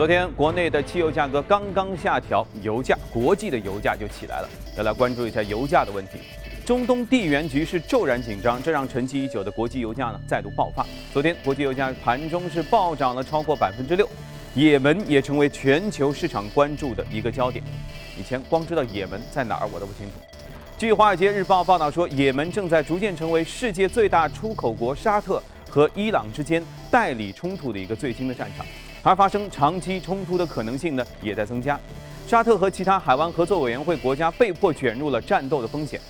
昨天国内的汽油价格刚刚下调，油价国际的油价就起来了。要来关注一下油价的问题。中东地缘局势骤然紧张，这让沉寂已久的国际油价呢再度爆发。昨天国际油价盘中是暴涨了超过百分之六，也门也成为全球市场关注的一个焦点。以前光知道也门在哪儿我都不清楚。据《华尔街日报》报道说，也门正在逐渐成为世界最大出口国沙特和伊朗之间代理冲突的一个最新的战场。而发生长期冲突的可能性呢，也在增加。沙特和其他海湾合作委员会国家被迫卷入了战斗的风险。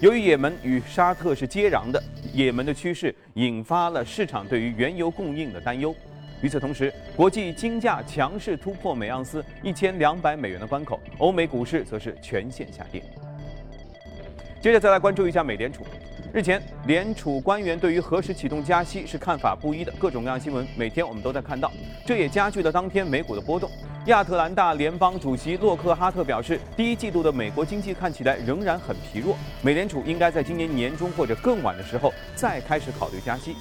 由于也门与沙特是接壤的，也门的趋势引发了市场对于原油供应的担忧。与此同时，国际金价强势突破每盎司一千两百美元的关口，欧美股市则是全线下跌。接着再来关注一下美联储。日前，联储官员对于何时启动加息是看法不一的，各种各样新闻每天我们都在看到，这也加剧了当天美股的波动。亚特兰大联邦主席洛克哈特表示，第一季度的美国经济看起来仍然很疲弱，美联储应该在今年年中或者更晚的时候再开始考虑加息。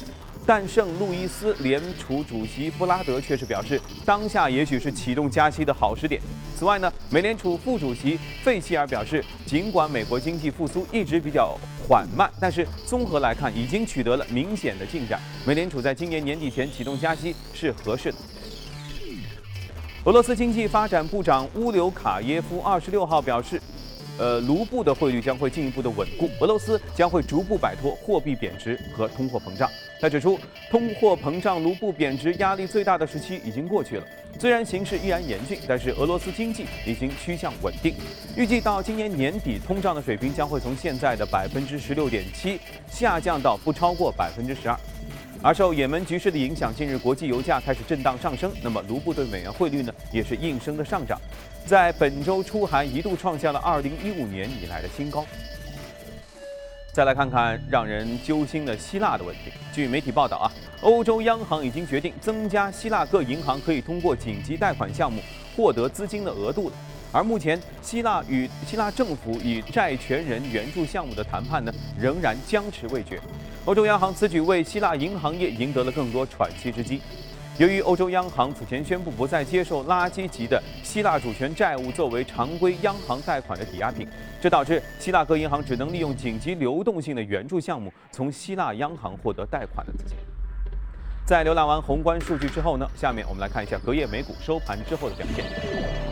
但圣路易斯联储主席布拉德却是表示，当下也许是启动加息的好时点。此外呢，美联储副主席费希尔表示，尽管美国经济复苏一直比较缓慢，但是综合来看，已经取得了明显的进展。美联储在今年年底前启动加息是合适的。俄罗斯经济发展部长乌留卡耶夫二十六号表示。呃，卢布的汇率将会进一步的稳固，俄罗斯将会逐步摆脱货币贬值和通货膨胀。他指出，通货膨胀、卢布贬值压力最大的时期已经过去了。虽然形势依然严峻，但是俄罗斯经济已经趋向稳定。预计到今年年底，通胀的水平将会从现在的百分之十六点七下降到不超过百分之十二。而受也门局势的影响，近日国际油价开始震荡上升，那么卢布对美元汇率呢，也是应声的上涨。在本周出函一度创下了2015年以来的新高。再来看看让人揪心的希腊的问题。据媒体报道啊，欧洲央行已经决定增加希腊各银行可以通过紧急贷款项目获得资金的额度了。而目前，希腊与希腊政府与债权人援助项目的谈判呢，仍然僵持未决。欧洲央行此举为希腊银行业赢得了更多喘息之机。由于欧洲央行此前宣布不再接受垃圾级的希腊主权债务作为常规央行贷款的抵押品，这导致希腊各银行只能利用紧急流动性的援助项目从希腊央行获得贷款的资金。在浏览完宏观数据之后呢，下面我们来看一下隔夜美股收盘之后的表现。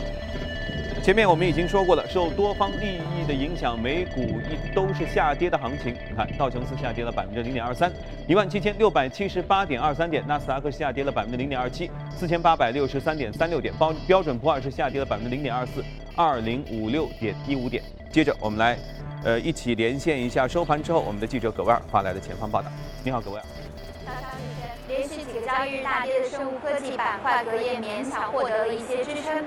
前面我们已经说过了，受多方利益的影响，美股一都是下跌的行情。你看道琼斯下跌了百分之零点二三，一万七千六百七十八点二三点；纳斯达克下跌了百分之零点二七，四千八百六十三点三六点；标标准普尔是下跌了百分之零点二四，二零五六点一五点。接着我们来，呃，一起连线一下收盘之后我们的记者葛威尔发来的前方报道。你好，葛威尔。连续几个交易日大跌的生物科技板块，隔夜勉强获得了一些支撑。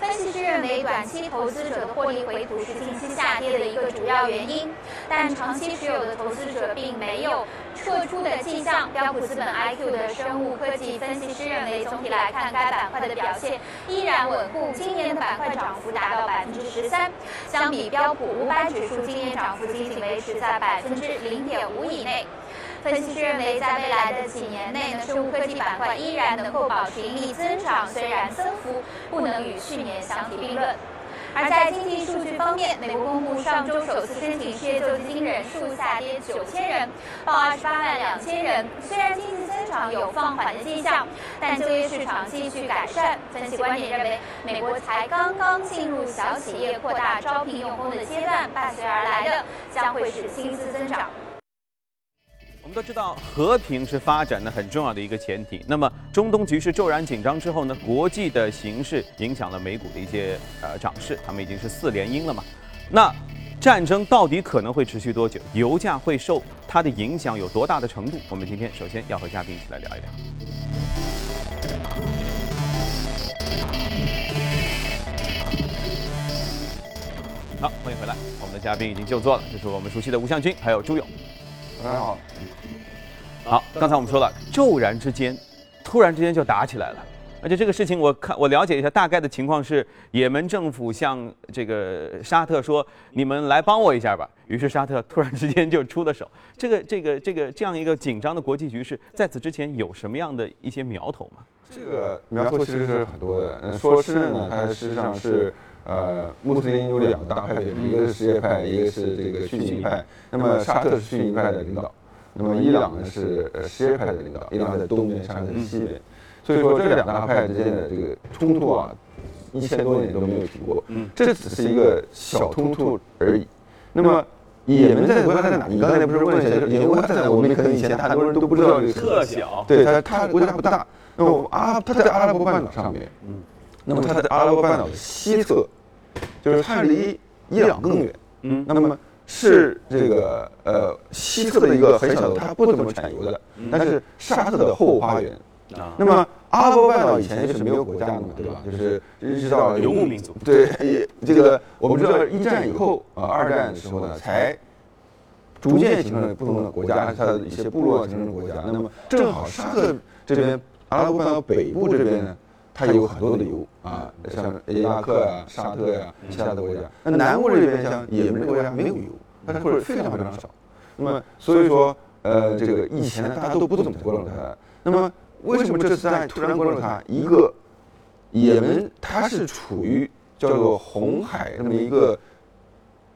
分析师认为，短期投资者的获利回吐是近期下跌的一个主要原因，但长期持有的投资者并没有撤出的迹象。标普资本 IQ 的生物科技分析师认为，总体来看，该板块的表现依然稳固，今年的板块涨幅达到百分之十三，相比标普五百指数，今年涨幅仅仅维持在百分之零点五以内。分析师认为，在未来的几年内呢，生物科技板块依然能够保持盈利增长，虽然增幅不能与去年相提并论。而在经济数据方面，美国公布上周首次申请失业救济金人数下跌九千人，报二十八万两千人。虽然经济增长有放缓的迹象，但就业市场继续改善。分析观点认为，美国才刚刚进入小企业扩大招聘用工的阶段，伴随而来的将会是薪资增长。我们都知道，和平是发展的很重要的一个前提。那么，中东局势骤然紧张之后呢，国际的形势影响了美股的一些呃涨势，他们已经是四连阴了嘛。那战争到底可能会持续多久？油价会受它的影响有多大的程度？我们今天首先要和嘉宾一起来聊一聊。好，欢迎回来，我们的嘉宾已经就座了，这是我们熟悉的吴向军，还有朱勇。大家好，好，刚才我们说了，骤然之间，突然之间就打起来了，而且这个事情我看我了解一下，大概的情况是，也门政府向这个沙特说，你们来帮我一下吧，于是沙特突然之间就出了手，这个这个这个这样一个紧张的国际局势，在此之前有什么样的一些苗头吗？这个苗头其实是很多的。说是呢，它实际上是呃，穆斯林有两个大派别，一个是什叶派，一个是这个逊尼派。那么沙特是逊尼派的领导，那么伊朗呢是呃什叶派的领导，伊朗在东边，沙特在西边。所以说这两大派之间的这个冲突啊，一千多年都没有停过。嗯，这只是一个小冲突而已。那么也门在国家在哪？你刚才不是问一下，也门国家在哪？我们可能以前很多人都不知道这个特小。对它，它国家不大。那么阿，它在阿拉伯半岛上面。嗯。那么它在阿拉伯半岛的西侧，就是它离伊朗更远。嗯。那么是这个呃西侧的一个很小的，它不怎么产油的，但是沙特的后花园。啊，那么阿拉伯半岛以前是没有国家的嘛，对吧？就是一直到游牧民族。对，这个我们知道一战以后啊，二战的时候呢，才逐渐形成了不同的国家，它的一些部落形成国家。那么正好沙特这边阿拉伯半岛北部这边呢，它有很多的油啊，像伊拉克呀、沙特呀其他的国家。那南部这边像也门国家没有油，它或者非常非常少。那么所以说，呃，这个以前大家都不怎么关注它。那么为什么这次在突然关注它？一个，也门它是处于叫做红海这么一个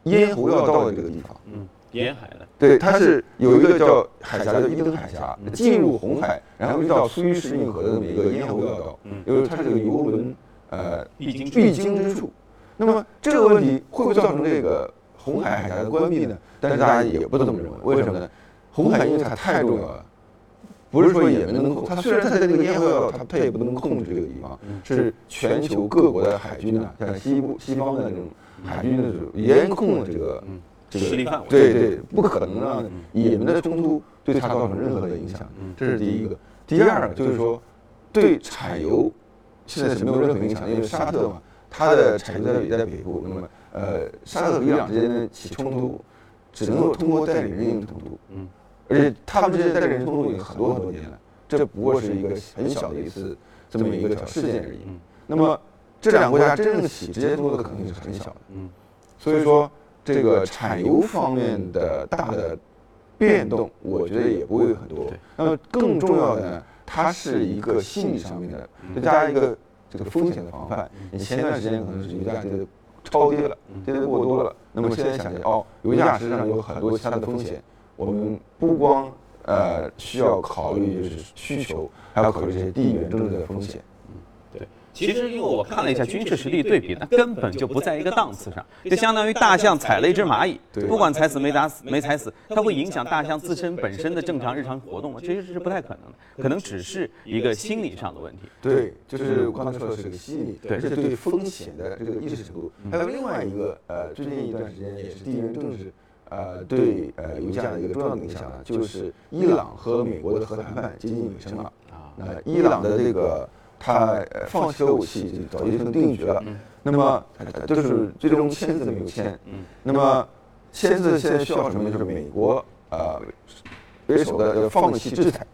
咽喉要道的这个地方。嗯，沿海的。对，它是有一个叫海峡叫伊登海峡，进入红海，然后遇到苏伊士运河的这么一个咽喉要道，因为它是个油轮呃必经必经之处。那么这个问题会不会造成这个红海海峡的关闭呢？但是大家也不这么认为，为什么呢？红海因为它太重要了。不是说也门能控，它虽然它在这个咽喉要道，它它也不能控制这个地方，是全球各国的海军呢，像西部西方的那种海军的严控的这个这个对对，不可能让你们的冲突对它造成任何的影响，这是第一个。第二个就是说，对产油现在是没有任何影响，因为沙特嘛，它的产油也在北部，那么呃，沙特和伊朗之间的起冲突，只能够通过代理人进行冲突。嗯。而且他们之间代理人冲突已经很多很多年了，这不过是一个很小的一次这么一个小事件而已。那么这两个国家真正起直接冲突的可能性是很小的。嗯，所以说这个产油方面的大的变动，我觉得也不会很多。那么更重要的呢，它是一个心理上面的，再加一个这个风险的防范。你前段时间可能是油价这个超跌了，跌得过多了，那么现在想想哦，油价实际上有很多其他的风险。我们不光呃需要考虑就是需求，还要考虑这些地缘政治的风险。其实因为我看了一下军事实力对比，它根本就不在一个档次上，就相当于大象踩了一只蚂蚁，不管踩死没打死没踩死，它会影响大象自身本身的正常日常活动吗？其实是不太可能的，可能只是一个心理上的问题。对，就是我刚才说的是个心理，对，是对风险的这个意识程度。还有另外一个呃，最近一段时间也是地缘政治。呃，对，呃，油价的一个重要的影响呢，就是伊朗和美国的核谈判接近尾声了。啊，那伊朗的这个他放弃核武器早就已经定局了。那么就是最终签字没有签。嗯。那么签字现在需要什么？就是美国呃为首的放弃制裁。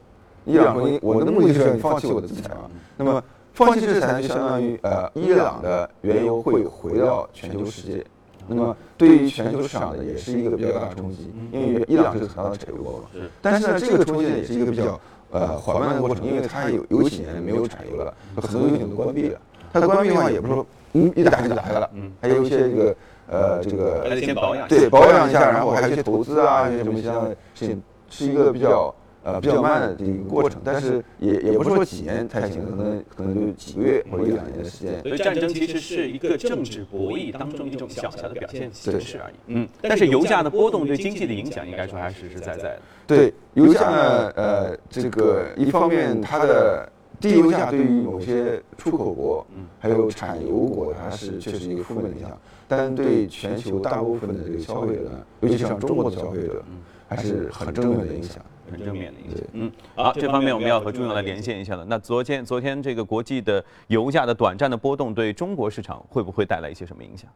伊朗说：“我的目的是让你放弃我的制裁嘛。”那么放弃制裁就相当于呃伊朗的原油会回到全球世界。那么对于全球市场呢，也是一个比较大的冲击，因为伊朗是很大的产油国嘛。但是呢，这个冲击呢，也是一个比较呃缓慢的过程，因为它有有几年没有产油了，很多油井都关闭了。它关闭的话，也不是说嗯一打开就打开了，嗯，还有一些这个呃这个先保养，对保养一下，然后还有一些投资啊，一些什么其他的事情，是一个比较。呃，比较慢的这个过程，但是也也不是说几年才行，可能可能就几个月或者一两年的时间。所以战争其实是一个政治博弈当中一种小小的表现形式而已。嗯，但是油价的波动对经济的影响应该说还是实实在在的。对，油价呢，呃，这个一方面它的低油价对于某些出口国，嗯，还有产油国，它是确实一个负面的影响，但对全球大部分的这个消费者呢，尤其像中国的消费者，还是很正面的影响。很正面的影响。嗯，好，这方面我们要和朱勇来连线一下了。那昨天，昨天这个国际的油价的短暂的波动，对中国市场会不会带来一些什么影响？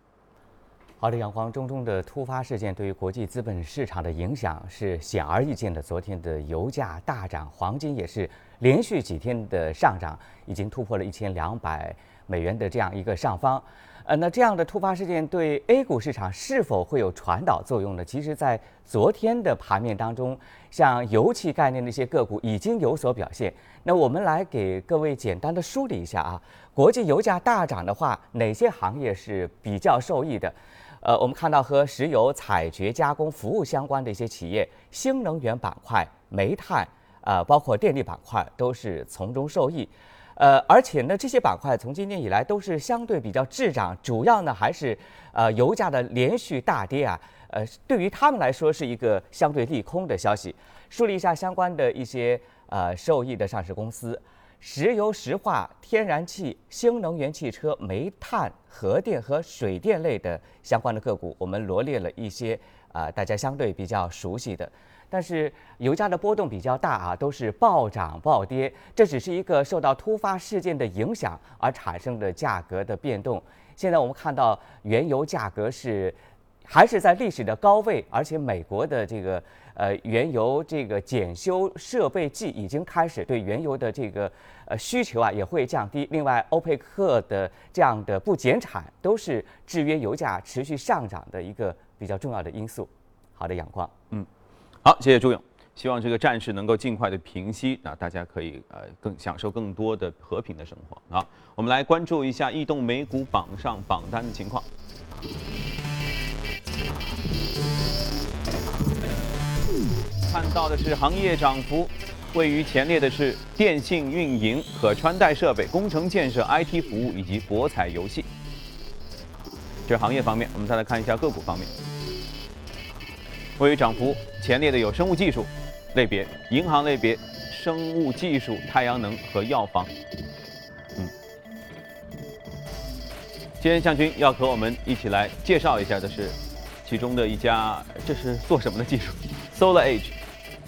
好的，阳光中东的突发事件对于国际资本市场的影响是显而易见的。昨天的油价大涨，黄金也是连续几天的上涨，已经突破了一千两百美元的这样一个上方。呃，那这样的突发事件对 A 股市场是否会有传导作用呢？其实，在昨天的盘面当中，像油气概念的一些个股已经有所表现。那我们来给各位简单的梳理一下啊，国际油价大涨的话，哪些行业是比较受益的？呃，我们看到和石油采掘、加工、服务相关的一些企业，新能源板块、煤炭，呃，包括电力板块都是从中受益。呃，而且呢，这些板块从今年以来都是相对比较滞涨，主要呢还是呃油价的连续大跌啊，呃，对于他们来说是一个相对利空的消息。梳理一下相关的一些呃受益的上市公司：石油石化、天然气、新能源汽车、煤炭、核电和水电类的相关的个股，我们罗列了一些啊大家相对比较熟悉的。但是油价的波动比较大啊，都是暴涨暴跌，这只是一个受到突发事件的影响而产生的价格的变动。现在我们看到原油价格是还是在历史的高位，而且美国的这个呃原油这个检修设备季已经开始，对原油的这个呃需求啊也会降低。另外，欧佩克的这样的不减产，都是制约油价持续上涨的一个比较重要的因素。好的，阳光，嗯。好，谢谢朱勇。希望这个战事能够尽快的平息，那大家可以呃更享受更多的和平的生活。好，我们来关注一下异动美股榜上榜单的情况。看到的是行业涨幅，位于前列的是电信运营、可穿戴设备、工程建设、IT 服务以及博彩游戏。这是行业方面，我们再来看一下个股方面。位于涨幅前列的有生物技术类别、银行类别、生物技术、太阳能和药房。嗯，今天向军要和我们一起来介绍一下的是其中的一家，这是做什么的技术？Solar Age，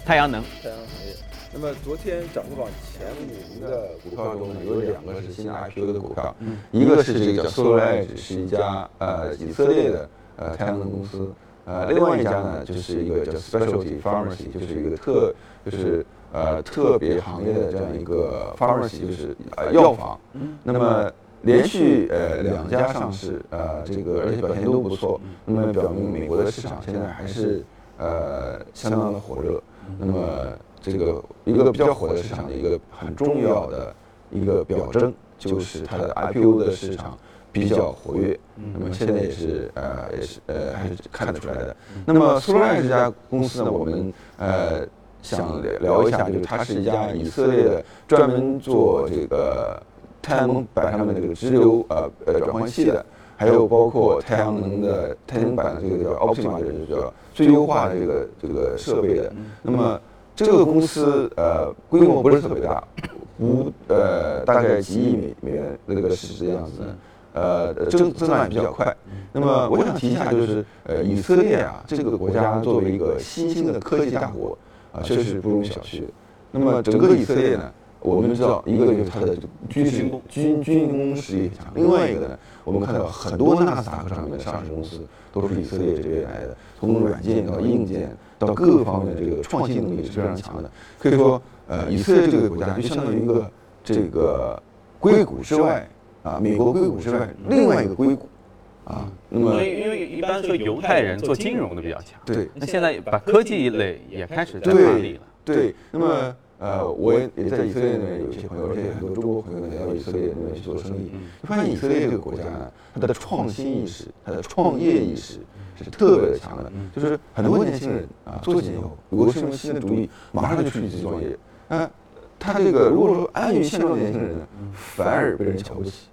太阳能。太阳能行业。那么昨天涨幅榜前五名的股票中呢，有两个是新的 IPO 的股票，一个是这个叫 Solar Age，是一家呃以色列的呃太阳能公司。呃，另外一家呢，就是一个叫 Specialty Pharmacy，就是一个特，就是呃特别行业的这样一个 Pharmacy，就是呃药房。那么连续呃两家上市，呃这个而且表现都不错。那么表明美国的市场现在还是呃相当的火热。那么这个一个比较火的市场的一个很重要的一个表征，就是它的 IPO 的市场。比较活跃，那么现在也是呃也是呃还是看得出来的。那么苏莱这家公司呢，我们呃想聊一下，就是它是一家以色列的，专门做这个太阳能板上面的这个直流呃呃转换器的，还有包括太阳能的太阳能板的这个叫 Optima 就是叫最优化的这个这个设备的。那么这个公司呃规模不是特别大，不呃大概几亿美美元那个市值的样子。呃，增增长也比较快。那么我想提一下，就是呃，以色列啊，这个国家作为一个新兴的科技大国啊，确实不容小觑。那么整个以色列呢，我们知道，一个就是它的军事军军工实力很强，另外一个呢，我们看到很多纳斯达克上面的上市公司都是以色列这边来的，从软件到硬件到各个方面的这个创新能力是非常强的。可以说，呃，以色列这个国家就相当于一个这个硅谷之外。啊，美国硅谷之外另外一个硅谷，啊，那么因为一般说犹太人做金融的比较强，对，那现在把科技类也开始在发力了，对，那么呃，我也也在以色列那边有些朋友，而且很多中国朋友来到以色列那边去做生意，发现以色列这个国家呢，它的创新意识、它的创业意识是特别的强的，就是很多年轻人啊，做起以后有个什么新的主意，马上就出去自己创业，那他这个如果说安于现状的年轻人呢，反而被人瞧不起。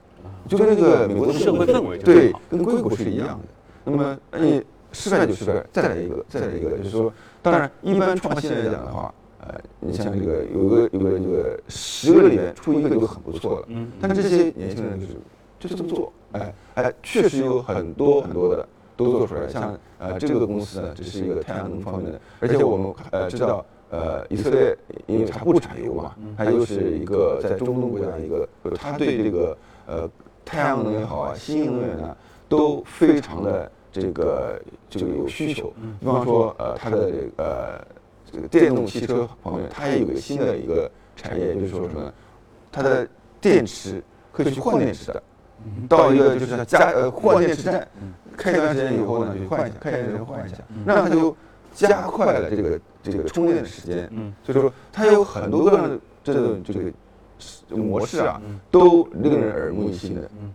就跟那个美国的社会氛围对，跟硅谷是一样的。那么你失败就失败，再来一个，再来一个，就是说，当然一般创新来讲的话，呃，你像这个有个有个这个十个里面出一个就很不错了。嗯。但这些年轻人就是就这么做，哎哎，确实有很多很多的都做出来。像呃这个公司呢，这是一个太阳能方面的，而且我们呃知道呃以色列因为它不产油嘛，它又是一个在中东国家一个，它对这个呃。太阳能也好啊，新能源呢，都非常的这个这个有需求。比方说，呃，它的这个这个电动汽车方面，它也有一个新的一个产业，就是说什么，它的电池可以去换电池的，到一个就是像加呃换电池站，开一段时间以后呢，就换一下，开一段时间换一下，那它就加快了这个这个充电的时间。嗯，所以说它有很多个这种这个模式啊，都令人耳目一新的。嗯。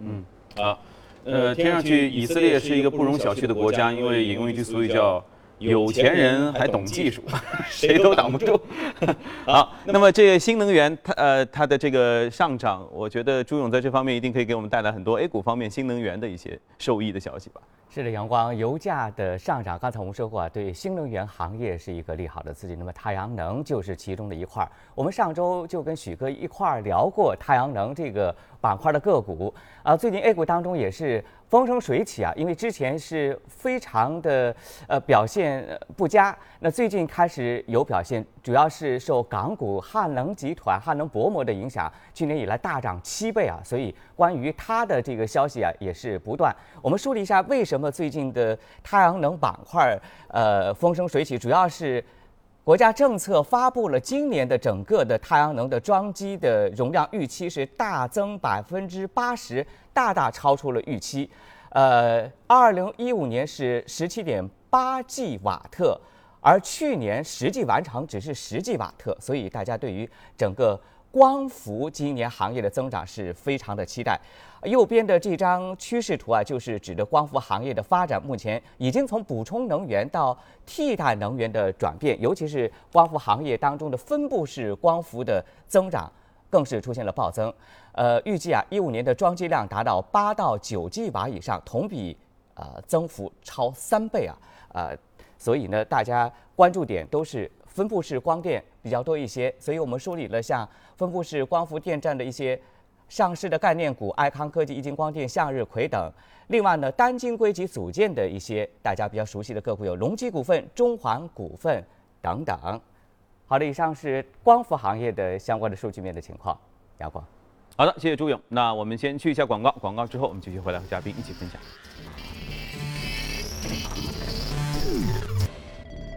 嗯。啊。呃，听上去以色列是一个不容小觑的国家，因为引用一句俗语叫“有钱人还懂技术，谁都挡不住 ”。好，那么这新能源它呃它的这个上涨，我觉得朱勇在这方面一定可以给我们带来很多 A 股方面新能源的一些受益的消息吧。是的，阳光，油价的上涨，刚才我们说过啊，对新能源行业是一个利好的刺激。那么太阳能就是其中的一块儿。我们上周就跟许哥一块儿聊过太阳能这个板块的个股啊，最近 A 股当中也是。风生水起啊，因为之前是非常的呃表现不佳，那最近开始有表现，主要是受港股汉能集团、汉能薄膜的影响，去年以来大涨七倍啊，所以关于它的这个消息啊也是不断。我们梳理一下为什么最近的太阳能板块呃风生水起，主要是。国家政策发布了，今年的整个的太阳能的装机的容量预期是大增百分之八十，大大超出了预期。呃，二零一五年是十七点八 G 瓦特，而去年实际完成只是十 G 瓦特，所以大家对于整个。光伏今年行业的增长是非常的期待。右边的这张趋势图啊，就是指的光伏行业的发展，目前已经从补充能源到替代能源的转变，尤其是光伏行业当中的分布式光伏的增长更是出现了暴增。呃，预计啊，一五年的装机量达到八到九 G 瓦以上，同比呃增幅超三倍啊。呃，所以呢，大家关注点都是。分布式光电比较多一些，所以我们梳理了像分布式光伏电站的一些上市的概念股，爱康科技、一晶光电、向日葵等。另外呢，单晶硅及组件的一些大家比较熟悉的个股有隆基股份、中环股份等等。好的，以上是光伏行业的相关的数据面的情况。阳光，好的，谢谢朱勇。那我们先去一下广告，广告之后我们继续回来和嘉宾一起分享。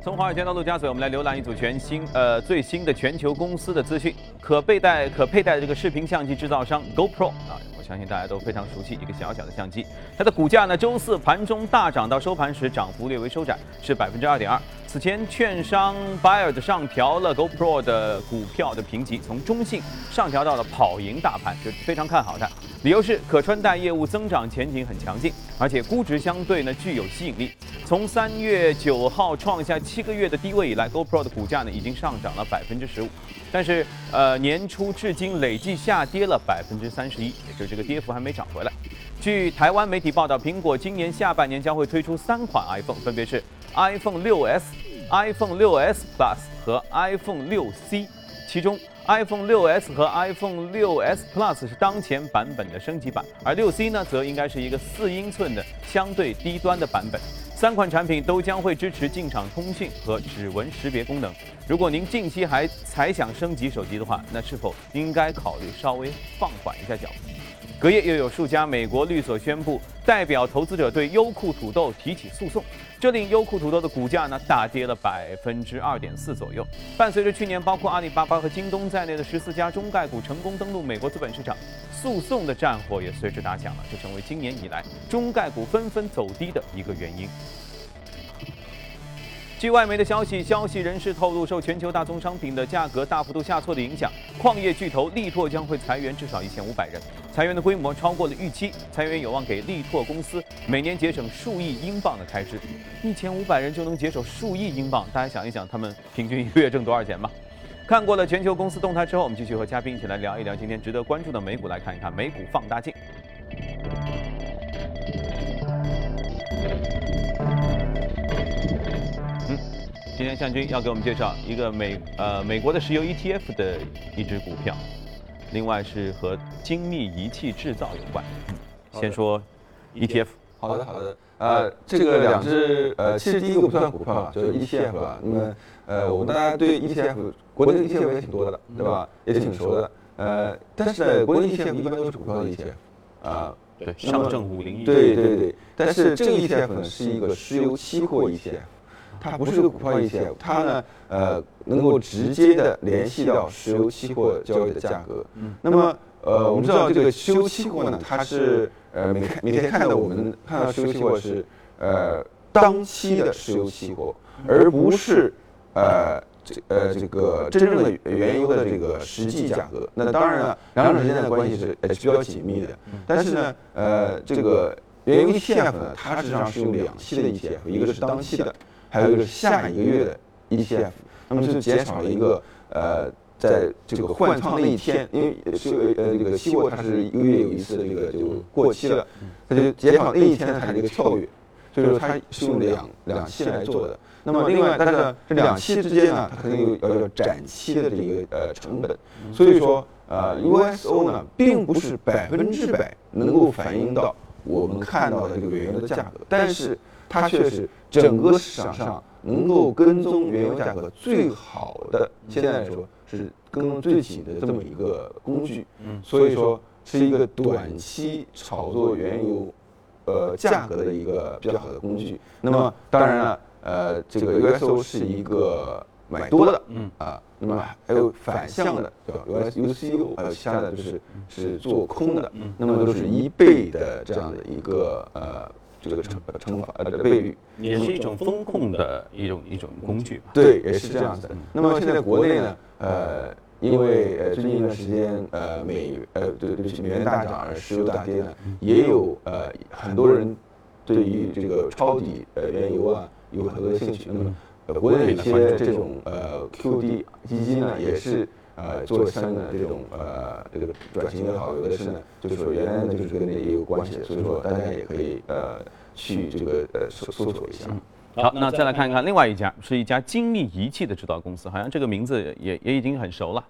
从华尔街到陆家嘴，我们来浏览一组全新、呃最新的全球公司的资讯。可佩戴、可佩戴的这个视频相机制造商 GoPro 啊，我相信大家都非常熟悉一个小小的相机。它的股价呢，周四盘中大涨，到收盘时涨幅略微收窄，是百分之二点二。此前，券商 Bayer 的上调了 GoPro 的股票的评级，从中性上调到了跑赢大盘，就非常看好它。理由是可穿戴业务增长前景很强劲，而且估值相对呢具有吸引力。从三月九号创下七个月的低位以来，GoPro 的股价呢已经上涨了百分之十五，但是呃年初至今累计下跌了百分之三十一，也就是这个跌幅还没涨回来。据台湾媒体报道，苹果今年下半年将会推出三款 iPhone，分别是 iPhone 6s、iPhone 6s Plus 和 iPhone 6c，其中。iPhone 6s 和 iPhone 6s Plus 是当前版本的升级版，而 6c 呢，则应该是一个四英寸的相对低端的版本。三款产品都将会支持进场通讯和指纹识别功能。如果您近期还才想升级手机的话，那是否应该考虑稍微放缓一下脚步？隔夜又有数家美国律所宣布，代表投资者对优酷土豆提起诉讼，这令优酷土豆的股价呢大跌了百分之二点四左右。伴随着去年包括阿里巴巴和京东在内的十四家中概股成功登陆美国资本市场，诉讼的战火也随之打响了，这成为今年以来中概股纷纷走低的一个原因。据外媒的消息，消息人士透露，受全球大宗商品的价格大幅度下挫的影响，矿业巨头力拓将会裁员至少一千五百人，裁员的规模超过了预期，裁员有望给力拓公司每年节省数亿英镑的开支。一千五百人就能节省数亿英镑，大家想一想，他们平均一个月挣多少钱吧？看过了全球公司动态之后，我们继续和嘉宾一起来聊一聊今天值得关注的美股，来看一看美股放大镜。今天向军要给我们介绍一个美呃美国的石油 ETF 的一只股票，另外是和精密仪器制造有关。先说 ETF。好的好的。呃，这个两只呃，其实第一个不算股票了，就是 ETF 了。那么呃，我们大家对 ETF 国内的 ETF 也挺多的，对吧？也挺熟的。呃，但是呢，国内 ETF 一般都是股票的 ETF。啊，对，上证五零。对对对。但是这个 ETF 呢是一个石油期货 ETF。它不是个股票 ETF，它呢呃能够直接的联系到石油期货交易的价格。那么呃我们知道这个石油期货呢，它是呃每每天看到我们看到石油期货是呃当期的石油期货，而不是呃。这呃，这个真正的原油的这个实际价格，那当然了，两者之间的关系是是比较紧密的。但是呢，呃，这个原油 ETF 呢，它实际上是有两期的 ETF，一个是当期的，还有一个是下一个月的 ETF。那么就减少了一个呃，在这个换仓那一天，因为是呃这个期货它是一个月有一次的这个就过期了，它就减少那一天它的一个跳跃，所以说它是用两两期来做的。那么另外，但是这两期之间呢，它肯定有要有展期的这个呃成本，所以说呃 USO 呢并不是百分之百能够反映到我们看到的这个原油的价格，但是它却是整个市场上能够跟踪原油价格最好的，现在来说是跟踪最紧的这么一个工具，所以说是一个短期炒作原油呃价格的一个比较好的工具。那么当然了。呃，这个 USO 是一个买多的，嗯啊，那么还有反向的，对吧？USUCU 还有其他的就是是做空的，那么都是一倍的这样的一个呃这个乘乘法呃倍率，也是一种风控的一种一种工具。对，也是这样子的。那么现在国内呢，呃，因为呃最近一段时间呃美呃对对不起美元大涨而石油大跌呢，也有呃很多人对于这个抄底呃原油啊。有很多的兴趣，那么呃，国内一些这种呃 QD 基金呢，也是呃做相应的这种呃这个转型也好，有的是呢，就是说原来呢就是跟这也有关系，所以说大家也可以呃去这个呃搜搜索一下。好，那再来看一看另外一家，是一家精密仪器的制造公司，好像这个名字也也已经很熟了，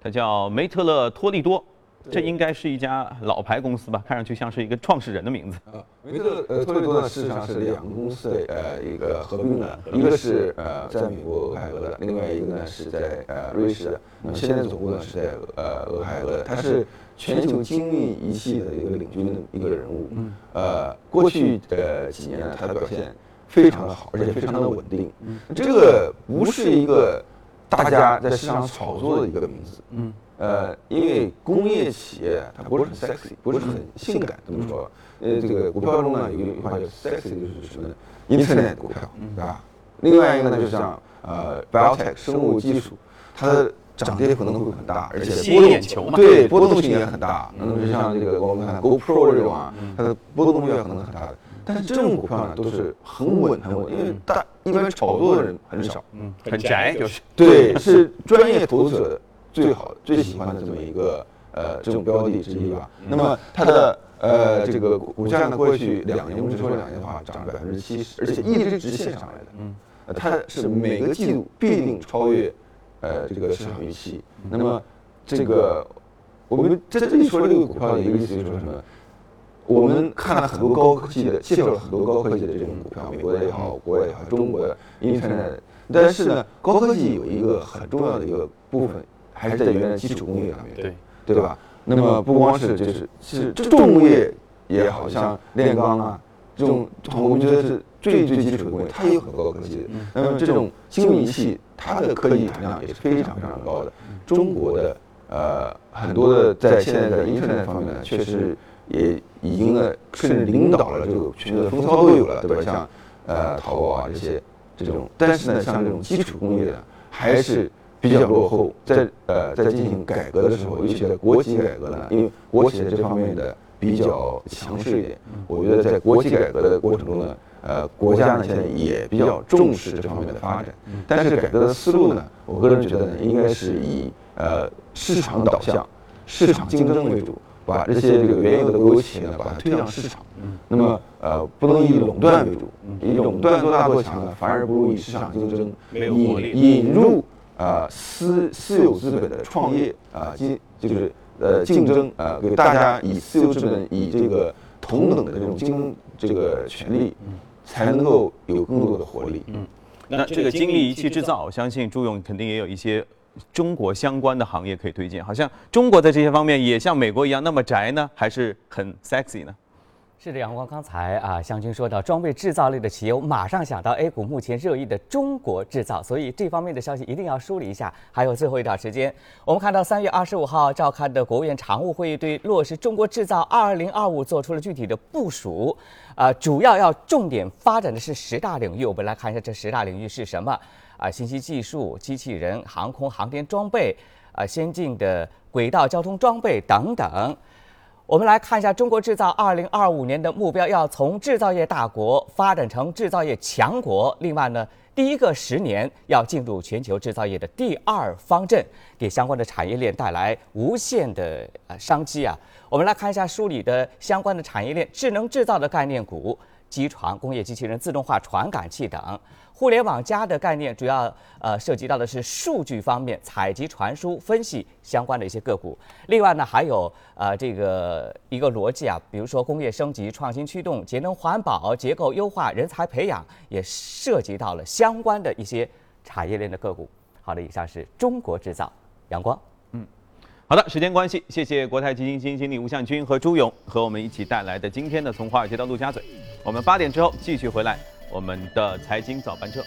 它叫梅特勒托利多。这应该是一家老牌公司吧？看上去像是一个创始人的名字。啊，梅特呃托利多呢，事实上是两个公司的呃一个合并的，一个是呃在美国俄亥俄的，另外一个呢是在呃瑞士的。那么现在总部呢是在呃俄亥俄的，它是全球精密仪器的一个领军的一个人物。嗯。呃，过去的几年呢，它的表现非常的好，而且非常的稳定。嗯。这个不是一个大家在市场炒作的一个名字。嗯。呃，因为工业企业它不是很 sexy，不是很性感，这么说。呃，这个股票中呢有一句话叫 sexy，就是什么呢？Internet 股票，对吧？另外一个呢就像呃 biotech 生物技术，它的涨跌可能会很大，而且波动对波动性也很大。那么就像这个我们看 GoPro 这种啊，它的波动性可能很大的。但是这种股票呢都是很稳很稳，因为大一般炒作的人很少，嗯，很宅就是。对，是专业投资者。最好最喜欢的这么一个呃这种标的之一吧。那么它的呃这个股价呢，过去两年，我们只说两年的话，涨了百分之七十，而且一直直线上来的。嗯，它是每个季度必定超越呃这个市场预期。那么这个我们在这里说这个股票的一个意思就是说什么？我们看了很多高科技的，介绍了很多高科技的这种股票，美国的也好，国外也好，中国的、Internet。但是呢，高科技有一个很重要的一个部分。还是在原来基础工业上面，对对吧？那么不光是就是是这重工业也好像炼钢啊，这种我们觉得是最最基础的工业，它也有很高科技的。那么这种精密仪器，它的科技含量也是非常非常高的。中国的呃很多的在现在的 Internet 方面呢，确实也已经呢甚至领导了这个全球的风骚都有了，对吧？像呃淘宝啊这些这种，但是呢像这种基础工业呢还是。比较落后，在呃在进行改革的时候，尤其在国企改革呢，因为国企在这方面的比较强势一点。我觉得在国企改革的过程中呢，呃，国家呢现在也比较重视这方面的发展。但是改革的思路呢，我个人觉得呢，应该是以呃市场导向、市场竞争为主，把这些这个原有的国有企业呢，把它推向市场。那么呃，不能以垄断为主，以垄断做大做强呢，反而不如以市场竞争引引入。啊，私私有资本的创业啊，竞就是呃竞争啊，给大家以私有资本以这个同等的这种竞争这个权利，才能够有更多的活力。嗯，那这个精密仪器制造，我相信朱勇肯定也有一些中国相关的行业可以推荐。好像中国在这些方面也像美国一样那么宅呢，还是很 sexy 呢？是的，阳光，刚才啊，湘军说到装备制造类的企业，我马上想到 A 股目前热议的中国制造，所以这方面的消息一定要梳理一下。还有最后一段时间，我们看到三月二十五号召开的国务院常务会议对落实中国制造二零二五做出了具体的部署，啊，主要要重点发展的是十大领域。我们来看一下这十大领域是什么啊？信息技术、机器人、航空航天装备，啊，先进的轨道交通装备等等。我们来看一下中国制造二零二五年的目标，要从制造业大国发展成制造业强国。另外呢，第一个十年要进入全球制造业的第二方阵，给相关的产业链带来无限的呃商机啊。我们来看一下书里的相关的产业链：智能制造的概念股、机床、工业机器人、自动化传感器等。互联网加的概念主要呃涉及到的是数据方面采集、传输、分析相关的一些个股。另外呢，还有呃这个一个逻辑啊，比如说工业升级、创新驱动、节能环保、结构优化、人才培养，也涉及到了相关的一些产业链的个股。好的，以上是中国制造，阳光。嗯，好的，时间关系，谢谢国泰基金基金经理吴向军和朱勇和我们一起带来的今天的从华尔街到陆家嘴。我们八点之后继续回来。我们的财经早班车。